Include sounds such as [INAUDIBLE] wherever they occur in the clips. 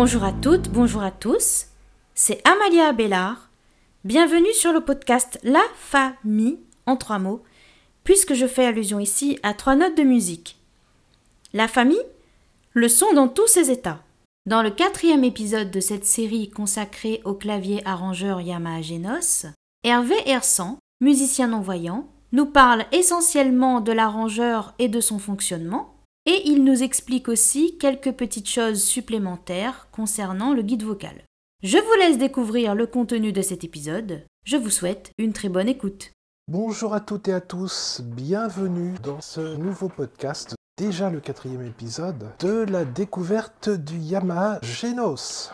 Bonjour à toutes, bonjour à tous. C'est Amalia Abélard. Bienvenue sur le podcast La Famille en trois mots, puisque je fais allusion ici à trois notes de musique. La famille, le son dans tous ses états. Dans le quatrième épisode de cette série consacrée au clavier arrangeur Yamaha Genos, Hervé Hersan, musicien non-voyant, nous parle essentiellement de l'arrangeur et de son fonctionnement, et il nous explique aussi quelques petites choses supplémentaires concernant le guide vocal. Je vous laisse découvrir le contenu de cet épisode. Je vous souhaite une très bonne écoute. Bonjour à toutes et à tous, bienvenue dans ce nouveau podcast, déjà le quatrième épisode, de la découverte du Yamaha Genos.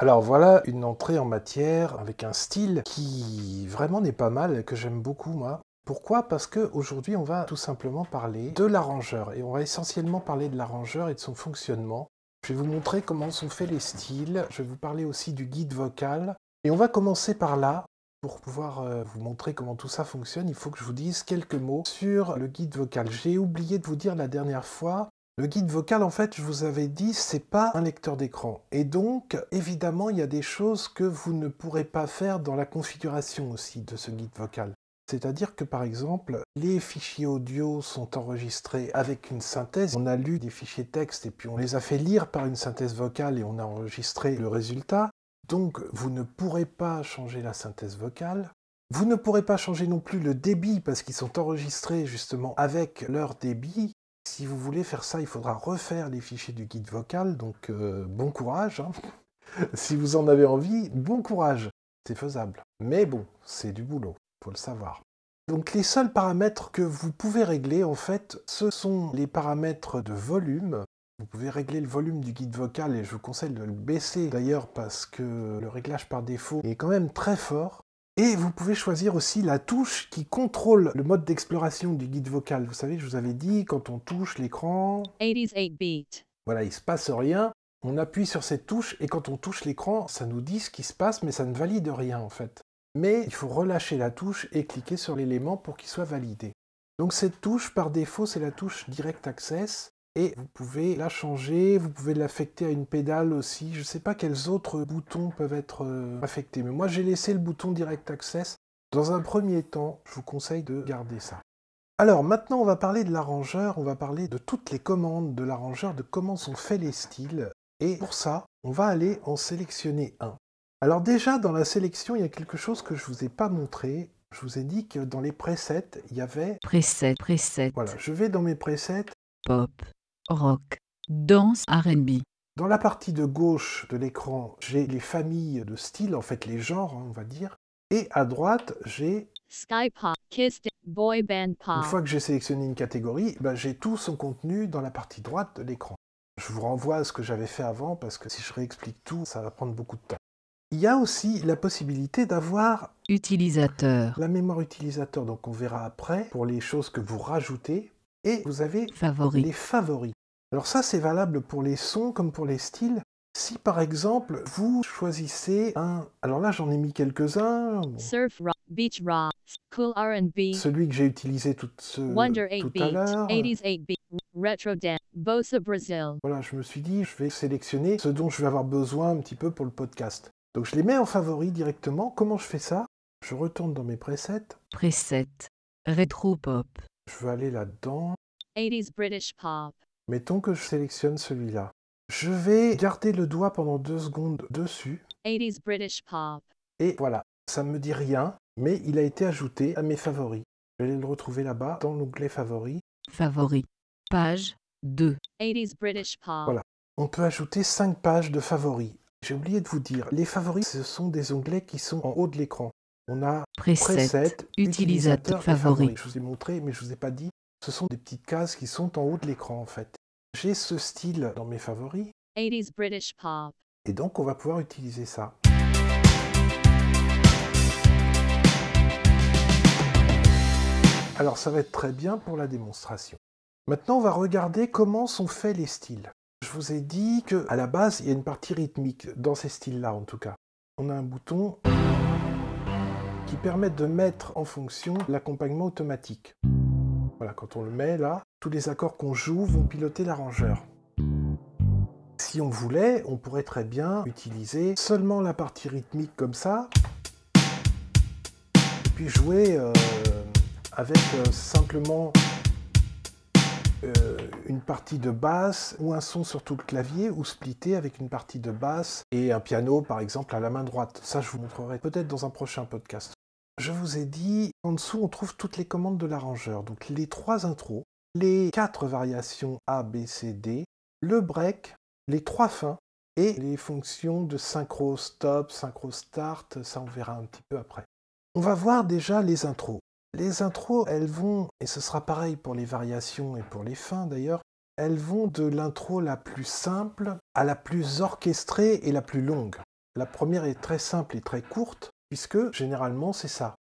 Alors voilà une entrée en matière avec un style qui vraiment n'est pas mal, que j'aime beaucoup moi. Pourquoi? Parce qu'aujourd'hui on va tout simplement parler de l'arrangeur et on va essentiellement parler de l'arrangeur et de son fonctionnement. Je vais vous montrer comment sont faits les styles, je vais vous parler aussi du guide vocal et on va commencer par là. Pour pouvoir euh, vous montrer comment tout ça fonctionne, il faut que je vous dise quelques mots sur le guide vocal. J'ai oublié de vous dire la dernière fois, le guide vocal, en fait, je vous avais dit, c'est pas un lecteur d'écran. Et donc, évidemment, il y a des choses que vous ne pourrez pas faire dans la configuration aussi de ce guide vocal. C'est-à-dire que par exemple, les fichiers audio sont enregistrés avec une synthèse. On a lu des fichiers texte et puis on les a fait lire par une synthèse vocale et on a enregistré le résultat. Donc vous ne pourrez pas changer la synthèse vocale. Vous ne pourrez pas changer non plus le débit parce qu'ils sont enregistrés justement avec leur débit. Si vous voulez faire ça, il faudra refaire les fichiers du guide vocal, donc euh, bon courage. Hein. [LAUGHS] si vous en avez envie, bon courage. C'est faisable. Mais bon, c'est du boulot, faut le savoir. Donc les seuls paramètres que vous pouvez régler, en fait, ce sont les paramètres de volume. Vous pouvez régler le volume du guide vocal et je vous conseille de le baisser d'ailleurs parce que le réglage par défaut est quand même très fort. Et vous pouvez choisir aussi la touche qui contrôle le mode d'exploration du guide vocal. Vous savez, je vous avais dit, quand on touche l'écran, 88 beat. voilà, il se passe rien. On appuie sur cette touche et quand on touche l'écran, ça nous dit ce qui se passe, mais ça ne valide rien en fait. Mais il faut relâcher la touche et cliquer sur l'élément pour qu'il soit validé. Donc cette touche, par défaut, c'est la touche Direct Access et vous pouvez la changer, vous pouvez l'affecter à une pédale aussi. Je ne sais pas quels autres boutons peuvent être euh, affectés, mais moi j'ai laissé le bouton Direct Access. Dans un premier temps, je vous conseille de garder ça. Alors maintenant, on va parler de l'arrangeur, on va parler de toutes les commandes de l'arrangeur, de comment sont faits les styles. Et pour ça, on va aller en sélectionner un. Alors déjà, dans la sélection, il y a quelque chose que je ne vous ai pas montré. Je vous ai dit que dans les presets, il y avait... Preset, preset. Voilà, je vais dans mes presets Pop. Rock. Danse RB. Dans la partie de gauche de l'écran, j'ai les familles de styles, en fait les genres, hein, on va dire. Et à droite, j'ai, Sky Pop, Kiss Boy Band Pop. une fois que j'ai sélectionné une catégorie, ben, j'ai tout son contenu dans la partie droite de l'écran. Je vous renvoie à ce que j'avais fait avant, parce que si je réexplique tout, ça va prendre beaucoup de temps. Il y a aussi la possibilité d'avoir Utilisateur. la mémoire utilisateur, donc on verra après, pour les choses que vous rajoutez. Et vous avez Favori. les favoris. Alors ça, c'est valable pour les sons comme pour les styles. Si par exemple, vous choisissez un... Alors là, j'en ai mis quelques-uns. Bon, Surf Rock, Beach Rock, Cool R&B, Celui que j'ai utilisé tout, ce- Wonder 8 tout à l'heure. 80s 8 Beat, Retro Dance, Bossa Brazil. Voilà, je me suis dit, je vais sélectionner ce dont je vais avoir besoin un petit peu pour le podcast. Donc je les mets en favori directement. Comment je fais ça? Je retourne dans mes presets. Preset. Rétro-pop. Je veux aller là-dedans. 80s British pop, Mettons que je sélectionne celui-là. Je vais garder le doigt pendant deux secondes dessus. 80s British pop, Et voilà, ça ne me dit rien, mais il a été ajouté à mes favoris. Je vais le retrouver là-bas dans l'onglet favoris. Favori. Page 2. 80s British pop, Voilà. On peut ajouter 5 pages de favoris. J'ai oublié de vous dire, les favoris, ce sont des onglets qui sont en haut de l'écran. On a Preset. Preset, Utilisateur et favori. Je vous ai montré, mais je vous ai pas dit. Ce sont des petites cases qui sont en haut de l'écran en fait. J'ai ce style dans mes favoris, 80s British pop, et donc on va pouvoir utiliser ça. Alors ça va être très bien pour la démonstration. Maintenant, on va regarder comment sont faits les styles. Je vous ai dit que à la base, il y a une partie rythmique dans ces styles-là en tout cas. On a un bouton qui permet de mettre en fonction l'accompagnement automatique. Voilà, quand on le met là, tous les accords qu'on joue vont piloter l'arrangeur. Si on voulait, on pourrait très bien utiliser seulement la partie rythmique comme ça, et puis jouer euh, avec euh, simplement euh, une partie de basse ou un son sur tout le clavier, ou splitter avec une partie de basse et un piano par exemple à la main droite. Ça, je vous montrerai peut-être dans un prochain podcast. Je vous ai dit, en dessous, on trouve toutes les commandes de l'arrangeur. Donc les trois intros, les quatre variations A, B, C, D, le break, les trois fins et les fonctions de synchro stop, synchro start, ça on verra un petit peu après. On va voir déjà les intros. Les intros, elles vont, et ce sera pareil pour les variations et pour les fins d'ailleurs, elles vont de l'intro la plus simple à la plus orchestrée et la plus longue. La première est très simple et très courte, puisque généralement c'est ça.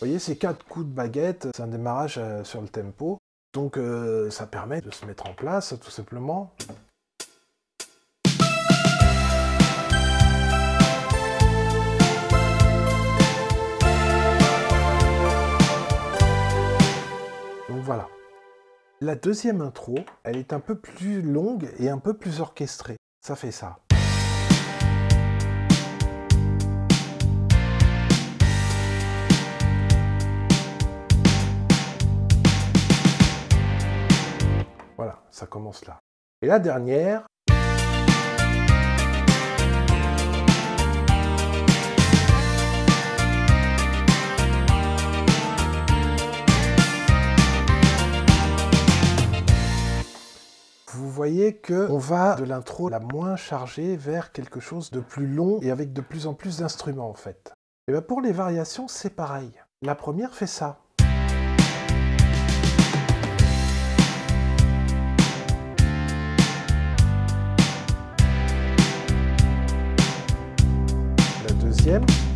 Voyez, c'est quatre coups de baguette, c'est un démarrage euh, sur le tempo. Donc euh, ça permet de se mettre en place tout simplement. Donc voilà. La deuxième intro, elle est un peu plus longue et un peu plus orchestrée. Ça fait ça. Ça commence là. Et la dernière. Vous voyez que on va de l'intro la moins chargée vers quelque chose de plus long et avec de plus en plus d'instruments en fait. Et bien pour les variations, c'est pareil. La première fait ça. La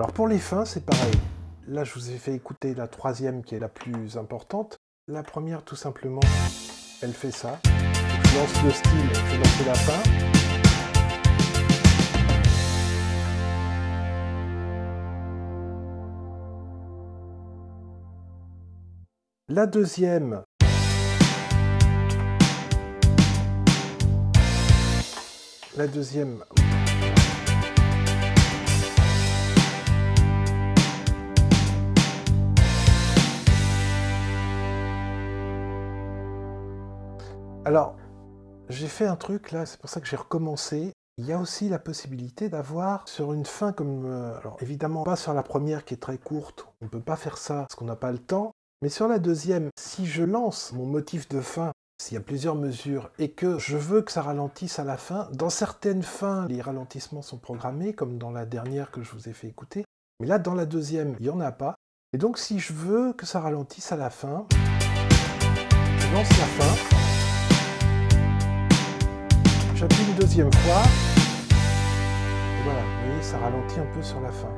Alors pour les fins, c'est pareil. Là, je vous ai fait écouter la troisième qui est la plus importante. La première, tout simplement, elle fait ça. Je lance le style, je vais lancer la fin. La deuxième, la deuxième, Alors, j'ai fait un truc là, c'est pour ça que j'ai recommencé. Il y a aussi la possibilité d'avoir sur une fin comme... euh, alors évidemment pas sur la première qui est très courte, on ne peut pas faire ça parce qu'on n'a pas le temps, mais sur la deuxième, si je lance mon motif de fin, s'il y a plusieurs mesures et que je veux que ça ralentisse à la fin, dans certaines fins, les ralentissements sont programmés, comme dans la dernière que je vous ai fait écouter, mais là dans la deuxième, il n'y en a pas. Et donc si je veux que ça ralentisse à la fin, je lance la fin, j'appuie une deuxième fois, et voilà, vous voyez, ça ralentit un peu sur la fin.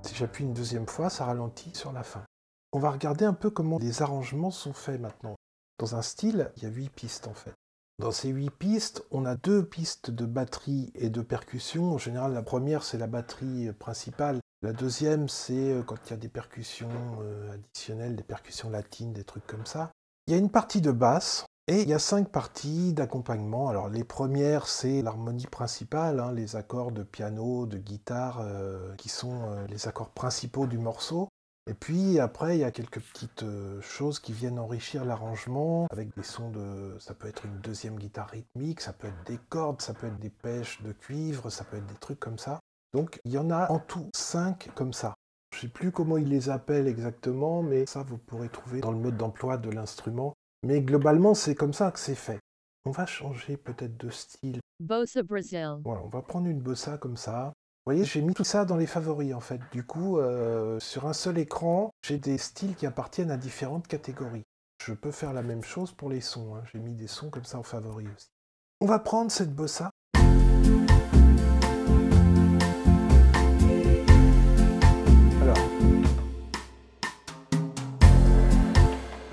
Si j'appuie une deuxième fois, ça ralentit sur la fin. On va regarder un peu comment les arrangements sont faits maintenant. Dans un style, il y a huit pistes en fait. Dans ces huit pistes, on a deux pistes de batterie et de percussion. En général, la première, c'est la batterie principale. La deuxième, c'est euh, quand il y a des percussions euh, additionnelles, des percussions latines, des trucs comme ça. Il y a une partie de basse et il y a cinq parties d'accompagnement. Alors les premières, c'est l'harmonie principale, hein, les accords de piano, de guitare, euh, qui sont euh, les accords principaux du morceau. Et puis après, il y a quelques petites euh, choses qui viennent enrichir l'arrangement avec des sons de. Ça peut être une deuxième guitare rythmique, ça peut être des cordes, ça peut être des pêches de cuivre, ça peut être des trucs comme ça. Donc il y en a en tout cinq comme ça. Je ne sais plus comment ils les appellent exactement, mais ça vous pourrez trouver dans le mode d'emploi de l'instrument. Mais globalement, c'est comme ça que c'est fait. On va changer peut-être de style. Bossa Brazil. Voilà, on va prendre une bossa comme ça. Vous voyez, j'ai mis tout ça dans les favoris en fait. Du coup, euh, sur un seul écran, j'ai des styles qui appartiennent à différentes catégories. Je peux faire la même chose pour les sons. hein. J'ai mis des sons comme ça en favoris aussi. On va prendre cette bossa.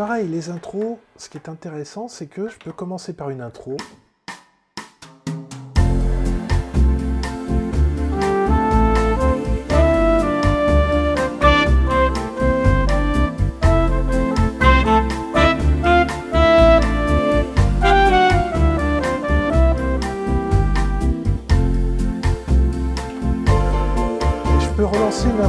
Pareil, les intros, ce qui est intéressant, c'est que je peux commencer par une intro. Je peux relancer une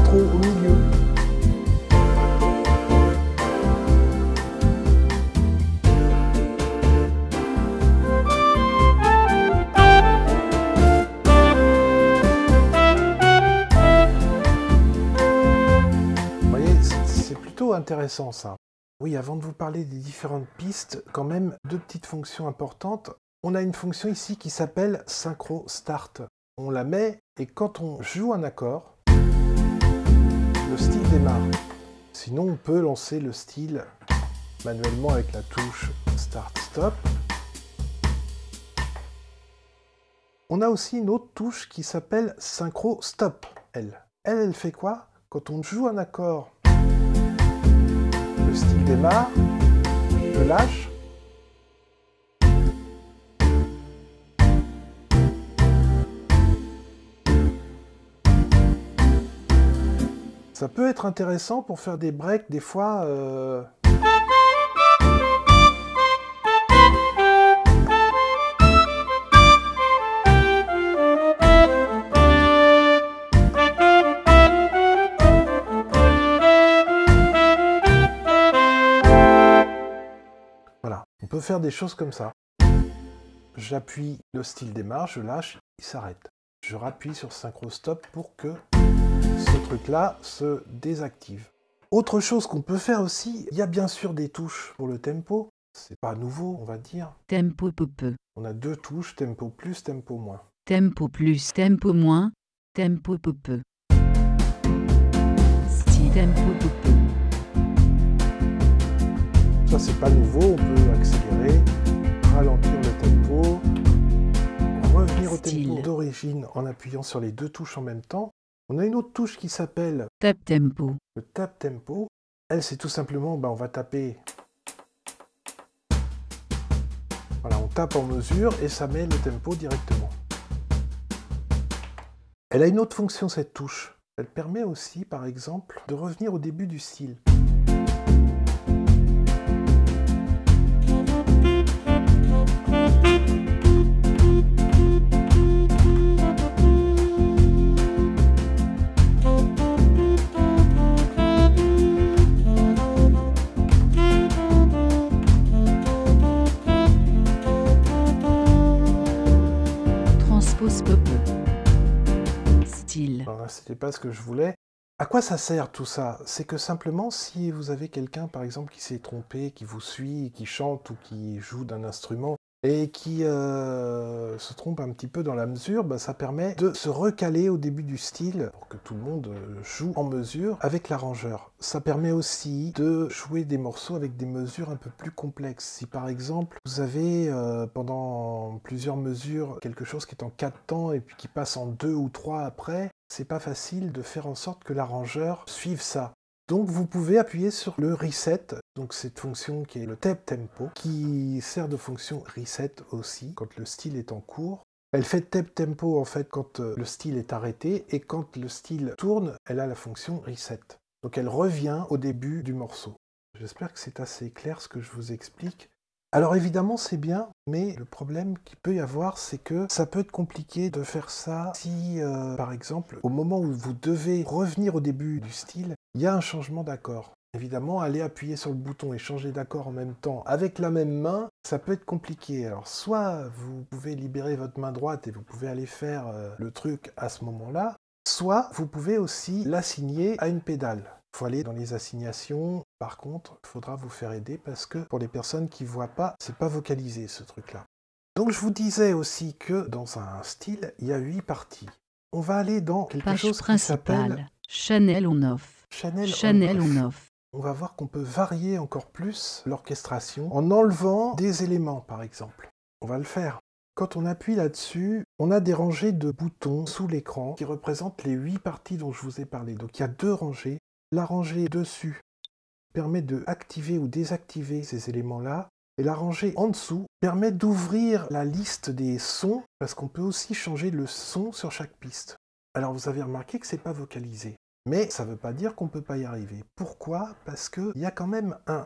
Oui, avant de vous parler des différentes pistes, quand même deux petites fonctions importantes. On a une fonction ici qui s'appelle synchro start. On la met et quand on joue un accord, le style démarre. Sinon, on peut lancer le style manuellement avec la touche start stop. On a aussi une autre touche qui s'appelle synchro stop. Elle, elle, elle fait quoi? Quand on joue un accord, style démarre, je lâche. Ça peut être intéressant pour faire des breaks des fois. euh, faire des choses comme ça. J'appuie, le style démarre, je lâche, il s'arrête. Je rappuie sur synchro stop pour que ce truc-là se désactive. Autre chose qu'on peut faire aussi, il y a bien sûr des touches pour le tempo. C'est pas nouveau, on va dire. Tempo peu peu. On a deux touches, tempo plus, tempo moins. Tempo plus, tempo moins. Tempo peu peu. Si tempo peu peu. Ça, c'est pas nouveau, on peut accélérer, ralentir le tempo, revenir au tempo d'origine en appuyant sur les deux touches en même temps. On a une autre touche qui s'appelle Tap tempo. le tap tempo. Elle, c'est tout simplement, ben, on va taper. Voilà, on tape en mesure et ça met le tempo directement. Elle a une autre fonction, cette touche. Elle permet aussi, par exemple, de revenir au début du style. C'était pas ce que je voulais. À quoi ça sert tout ça? C'est que simplement, si vous avez quelqu'un, par exemple, qui s'est trompé, qui vous suit, qui chante ou qui joue d'un instrument, et qui euh, se trompe un petit peu dans la mesure, bah, ça permet de se recaler au début du style pour que tout le monde euh, joue en mesure avec l'arrangeur. Ça permet aussi de jouer des morceaux avec des mesures un peu plus complexes. Si par exemple vous avez euh, pendant plusieurs mesures quelque chose qui est en 4 temps et puis qui passe en 2 ou 3 après, c'est pas facile de faire en sorte que l'arrangeur suive ça. Donc vous pouvez appuyer sur le reset, donc cette fonction qui est le tab tempo, qui sert de fonction reset aussi quand le style est en cours. Elle fait tab tempo en fait quand euh, le style est arrêté et quand le style tourne, elle a la fonction reset. Donc elle revient au début du morceau. J'espère que c'est assez clair ce que je vous explique. Alors évidemment c'est bien, mais le problème qu'il peut y avoir c'est que ça peut être compliqué de faire ça si euh, par exemple au moment où vous devez revenir au début du style, il y a un changement d'accord. Évidemment, aller appuyer sur le bouton et changer d'accord en même temps avec la même main, ça peut être compliqué. Alors soit vous pouvez libérer votre main droite et vous pouvez aller faire euh, le truc à ce moment-là, soit vous pouvez aussi l'assigner à une pédale. Il faut aller dans les assignations. Par contre, il faudra vous faire aider parce que pour les personnes qui ne voient pas, c'est pas vocalisé ce truc-là. Donc je vous disais aussi que dans un style, il y a huit parties. On va aller dans quelque Page chose qui s'appelle. Chanel on off. Chanel on-off. on off. On va voir qu'on peut varier encore plus l'orchestration en enlevant des éléments, par exemple. On va le faire. Quand on appuie là-dessus, on a des rangées de boutons sous l'écran qui représentent les huit parties dont je vous ai parlé. Donc il y a deux rangées. La rangée dessus permet de activer ou désactiver ces éléments-là. Et la rangée en dessous permet d'ouvrir la liste des sons parce qu'on peut aussi changer le son sur chaque piste. Alors vous avez remarqué que c'est pas vocalisé. Mais ça ne veut pas dire qu'on ne peut pas y arriver. Pourquoi? Parce qu'il y a quand même un.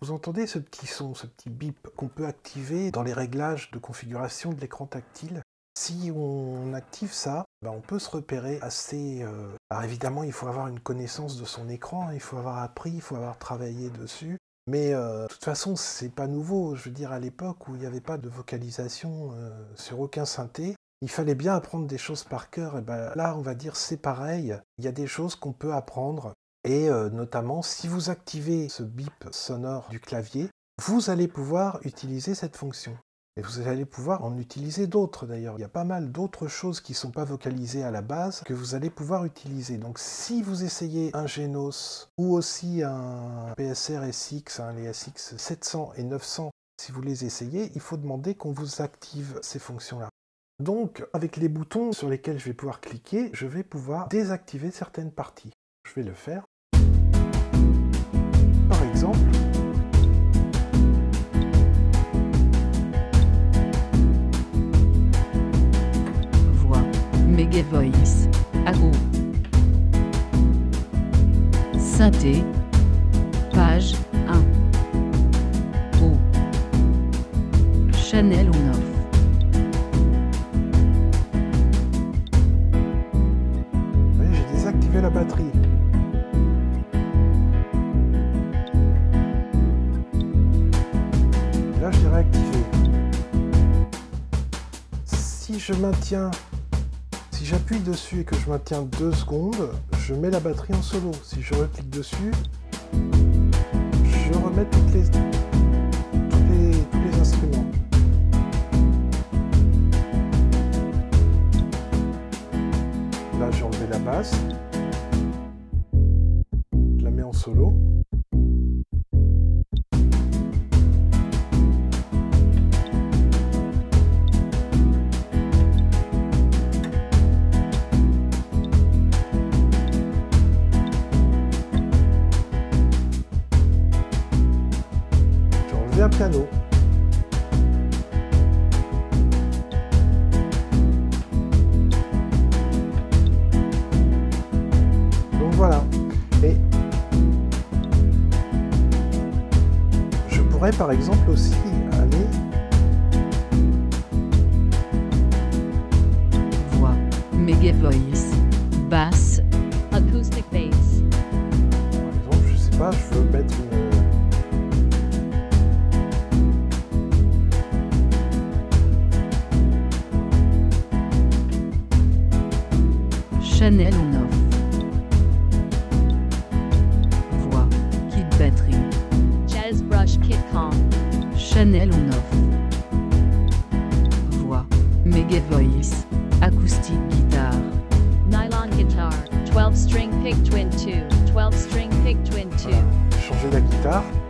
Vous entendez ce petit son, ce petit bip qu'on peut activer dans les réglages de configuration de l'écran tactile? Si on active ça, ben on peut se repérer assez... euh, Alors évidemment, il faut avoir une connaissance de son écran, il faut avoir appris, il faut avoir travaillé dessus. Mais euh, de toute façon, c'est pas nouveau. Je veux dire, à l'époque où il n'y avait pas de vocalisation euh, sur aucun synthé, il fallait bien apprendre des choses par cœur. Et ben là, on va dire c'est pareil. Il y a des choses qu'on peut apprendre. Et euh, notamment, si vous activez ce bip sonore du clavier, vous allez pouvoir utiliser cette fonction. Et vous allez pouvoir en utiliser d'autres d'ailleurs. Il y a pas mal d'autres choses qui ne sont pas vocalisées à la base que vous allez pouvoir utiliser. Donc si vous essayez un Genos ou aussi un PSR SX, hein, les SX 700 et 900, si vous les essayez, il faut demander qu'on vous active ces fonctions-là. Donc, avec les boutons sur lesquels je vais pouvoir cliquer, je vais pouvoir désactiver certaines parties. Je vais le faire. Par exemple, Voix. Mega Voice. Ago. Synthé. Page 1. O. Chanel on off. La batterie. Là, je l'ai réactivé. Si je maintiens, si j'appuie dessus et que je maintiens deux secondes, je mets la batterie en solo. Si je reclique dessus, je remets toutes les, tous les, tous les instruments. Là, j'ai enlevé la basse. Solo. Chanel 9. Voix, Kid Patrick. Jazz Brush Kid Calm. Chanel 9. Voix, Mega Voice. Acoustic Guitar. Nylon Guitar. 12 String Pig Twin 2. 12 String Pig Twin 2. Voilà. La guitare.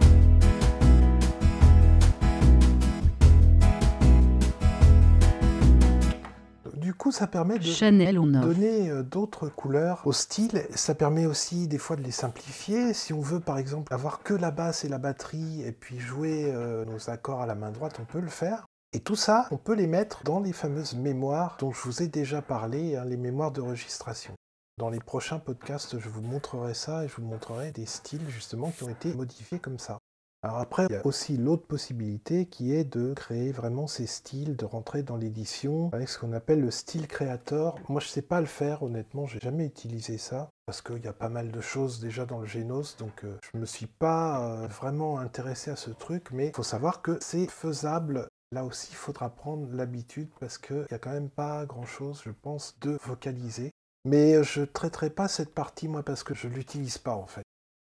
Coup, ça permet de Chanel donner euh, d'autres couleurs au style. Ça permet aussi des fois de les simplifier. Si on veut par exemple avoir que la basse et la batterie et puis jouer euh, nos accords à la main droite, on peut le faire. Et tout ça, on peut les mettre dans les fameuses mémoires dont je vous ai déjà parlé, hein, les mémoires de registration. Dans les prochains podcasts, je vous montrerai ça et je vous montrerai des styles justement qui ont été modifiés comme ça. Alors après, il y a aussi l'autre possibilité qui est de créer vraiment ces styles, de rentrer dans l'édition avec ce qu'on appelle le style créateur. Moi, je sais pas le faire, honnêtement, j'ai jamais utilisé ça parce qu'il y a pas mal de choses déjà dans le Genos, donc euh, je me suis pas euh, vraiment intéressé à ce truc, mais il faut savoir que c'est faisable. Là aussi, il faudra prendre l'habitude parce qu'il n'y a quand même pas grand chose, je pense, de vocaliser. Mais je traiterai pas cette partie moi parce que je l'utilise pas en fait.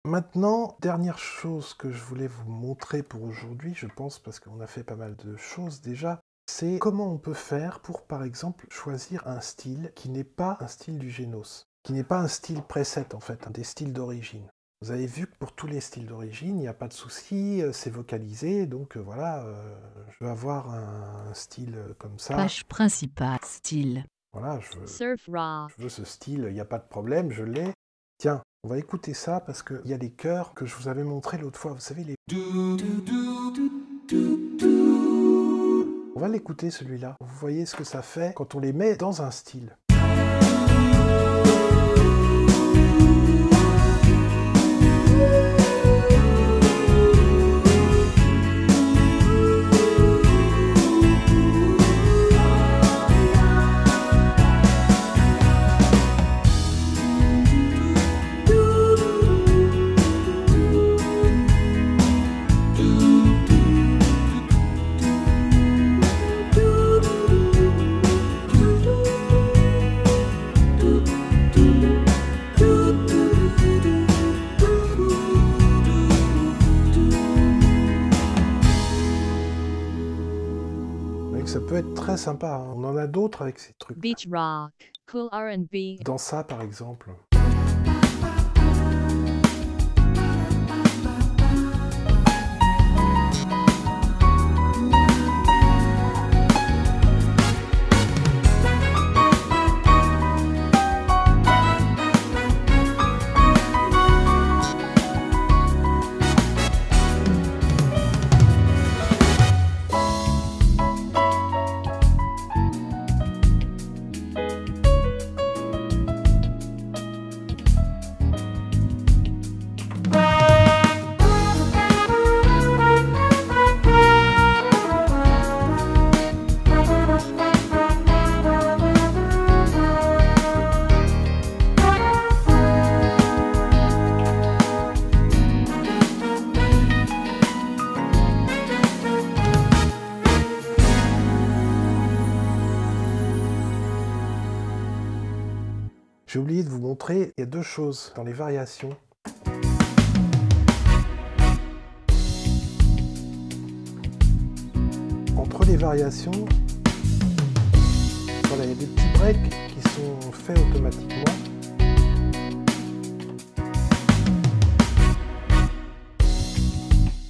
Maintenant, dernière chose que je voulais vous montrer pour aujourd'hui, je pense, parce qu'on a fait pas mal de choses déjà, c'est comment on peut faire pour, par exemple, choisir un style qui n'est pas un style du Genos, qui n'est pas un style preset en fait, un des styles d'origine. Vous avez vu que pour tous les styles d'origine, il n'y a pas de souci, euh, c'est vocalisé, donc euh, voilà, euh, je vais avoir un, un style comme ça. Page principale. Style. Voilà, je veux, Surf raw. je veux ce style, il n'y a pas de problème, je l'ai. Tiens, on va écouter ça parce qu'il y a des chœurs que je vous avais montré l'autre fois, vous savez, les... On va l'écouter celui-là. Vous voyez ce que ça fait quand on les met dans un style. Peut être très sympa. hein. On en a d'autres avec ces trucs. Beach rock, cool R&B. Dans ça, par exemple. Deux choses dans les variations. Entre les variations, voilà, il y a des petits breaks qui sont faits automatiquement.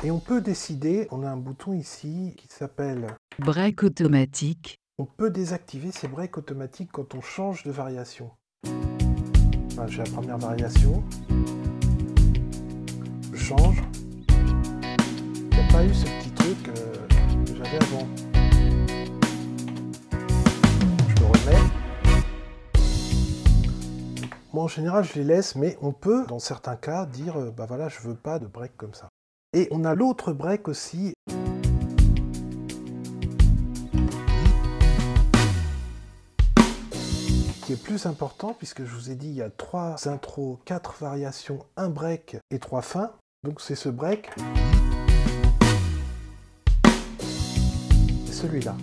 Et on peut décider, on a un bouton ici qui s'appelle Break automatique. on peut désactiver ces breaks automatiques quand on change de variation. J'ai la première variation. Je change. Il n'y a pas eu ce petit truc euh, que j'avais avant. Je le remets. Moi en général je les laisse, mais on peut dans certains cas dire euh, bah voilà je veux pas de break comme ça. Et on a l'autre break aussi qui est plus important puisque je vous ai dit il y a trois intros, quatre variations, un break et trois fins. Donc c'est ce break. Celui-là.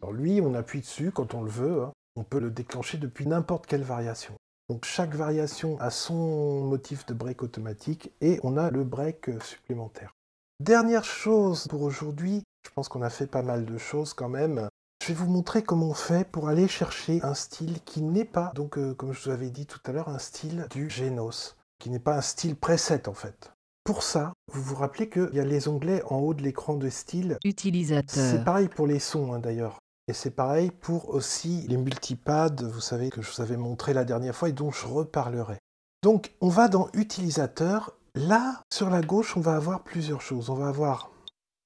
Alors lui, on appuie dessus quand on le veut. hein. On peut le déclencher depuis n'importe quelle variation. Donc chaque variation a son motif de break automatique et on a le break supplémentaire. Dernière chose pour aujourd'hui, Je pense qu'on a fait pas mal de choses quand même. Je vais vous montrer comment on fait pour aller chercher un style qui n'est pas, donc euh, comme je vous avais dit tout à l'heure, un style du Genos, qui n'est pas un style preset en fait. Pour ça, vous vous rappelez qu'il y a les onglets en haut de l'écran de style. C'est Utilisateur. pareil pour les sons hein, d'ailleurs. Et c'est pareil pour aussi les multipads, vous savez, que je vous avais montré la dernière fois et dont je reparlerai. Donc on va dans Utilisateur. Là, sur la gauche, on va avoir plusieurs choses. On va avoir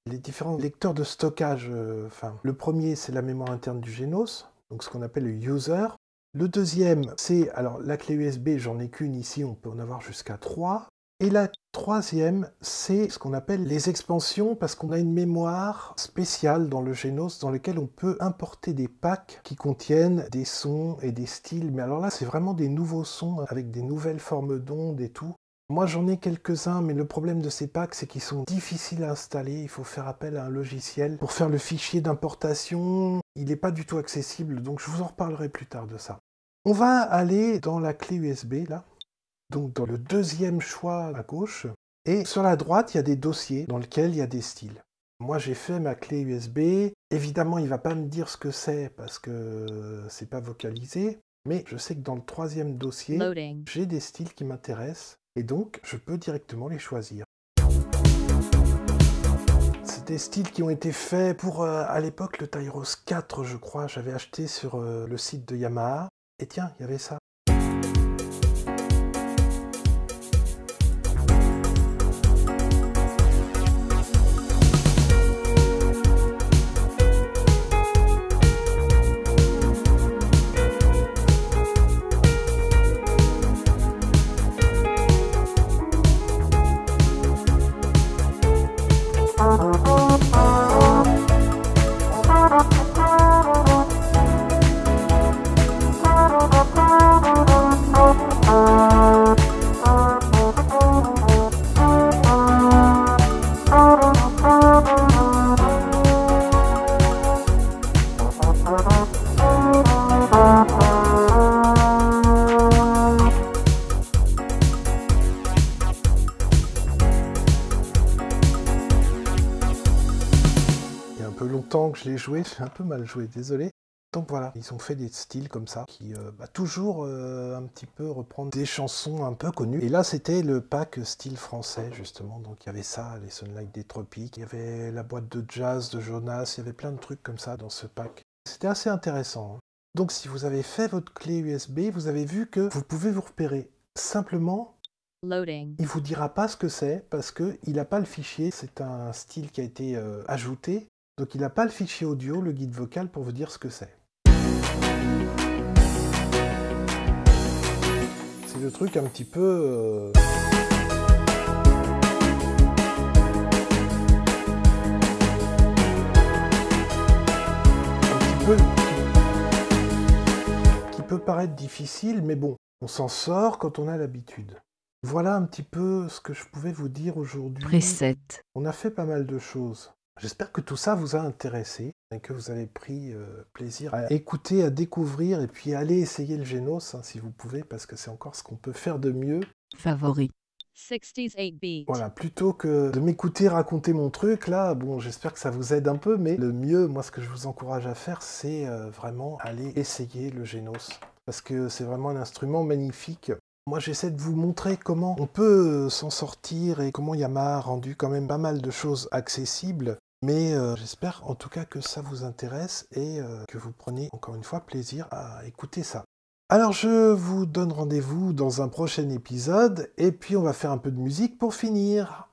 les différents lecteurs de stockage. euh, le premier, c'est la mémoire interne du Genos, donc ce qu'on appelle le user. Le deuxième, c'est alors la clé USB, j'en ai qu'une ici, on peut en avoir jusqu'à trois. Et la troisième, c'est ce qu'on appelle les expansions, parce qu'on a une mémoire spéciale dans le Genos dans lequel on peut importer des packs qui contiennent des sons et des styles. Mais alors là, c'est vraiment des nouveaux sons avec des nouvelles formes d'ondes et tout. Moi, j'en ai quelques-uns, mais le problème de ces packs, c'est qu'ils sont difficiles à installer. Il faut faire appel à un logiciel pour faire le fichier d'importation. Il n'est pas du tout accessible, donc je vous en reparlerai plus tard de ça. On va aller dans la clé USB, là. Donc dans le deuxième choix à gauche. Et sur la droite, il y a des dossiers dans lesquels il y a des styles. Moi, j'ai fait ma clé USB. Évidemment, il va pas me dire ce que c'est parce que c'est pas vocalisé. Mais je sais que dans le troisième dossier, j'ai des styles qui m'intéressent et donc je peux directement les choisir. C'est des styles qui ont été faits pour, euh, à l'époque, le Tyros 4, je crois. J'avais acheté sur euh, le site de Yamaha. Et tiens, il y avait ça. Joué, j'ai un peu mal joué, désolé. Donc voilà, ils ont fait des styles comme ça, qui euh, bah, toujours euh, un petit peu reprendre des chansons un peu connues. Et là, c'était le pack style français, justement. Donc il y avait ça, les Sunlight des Tropiques, il y avait la boîte de jazz de Jonas, il y avait plein de trucs comme ça dans ce pack. C'était assez intéressant. hein. Donc si vous avez fait votre clé USB, vous avez vu que vous pouvez vous repérer. Simplement, Loading. il vous dira pas ce que c'est parce que il n'a pas le fichier. C'est un style qui a été euh, ajouté, donc il n'a pas le fichier audio, le guide vocal pour vous dire ce que c'est. C'est le truc un petit peu. euh, un petit peu. qui peut paraître difficile, mais bon, on s'en sort quand on a l'habitude. Voilà un petit peu ce que je pouvais vous dire aujourd'hui. Preset. On a fait pas mal de choses. J'espère que tout ça vous a intéressé et que vous avez pris euh, plaisir à écouter, à découvrir et puis à aller essayer le Génos hein, si vous pouvez parce que c'est encore ce qu'on peut faire de mieux. Favori. 60s 8 beat. Voilà, plutôt que de m'écouter raconter mon truc, là, bon, j'espère que ça vous aide un peu, mais le mieux, moi, ce que je vous encourage à faire, c'est euh, vraiment aller essayer le Génos. Parce que c'est vraiment un instrument magnifique. Moi, j'essaie de vous montrer comment on peut euh, s'en sortir et comment Yamaha a rendu quand même pas mal de choses accessibles. Mais euh, j'espère en tout cas que ça vous intéresse et euh, que vous prenez encore une fois plaisir à écouter ça. Alors je vous donne rendez-vous dans un prochain épisode et puis on va faire un peu de musique pour finir.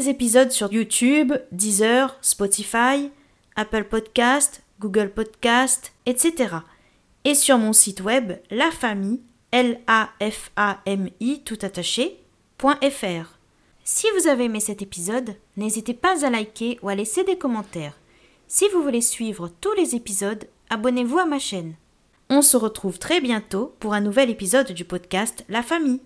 Épisodes sur YouTube, Deezer, Spotify, Apple Podcast, Google Podcast, etc. Et sur mon site web La Famille, L-A-F-A-M-I, tout attaché, .fr. Si vous avez aimé cet épisode, n'hésitez pas à liker ou à laisser des commentaires. Si vous voulez suivre tous les épisodes, abonnez-vous à ma chaîne. On se retrouve très bientôt pour un nouvel épisode du podcast La Famille.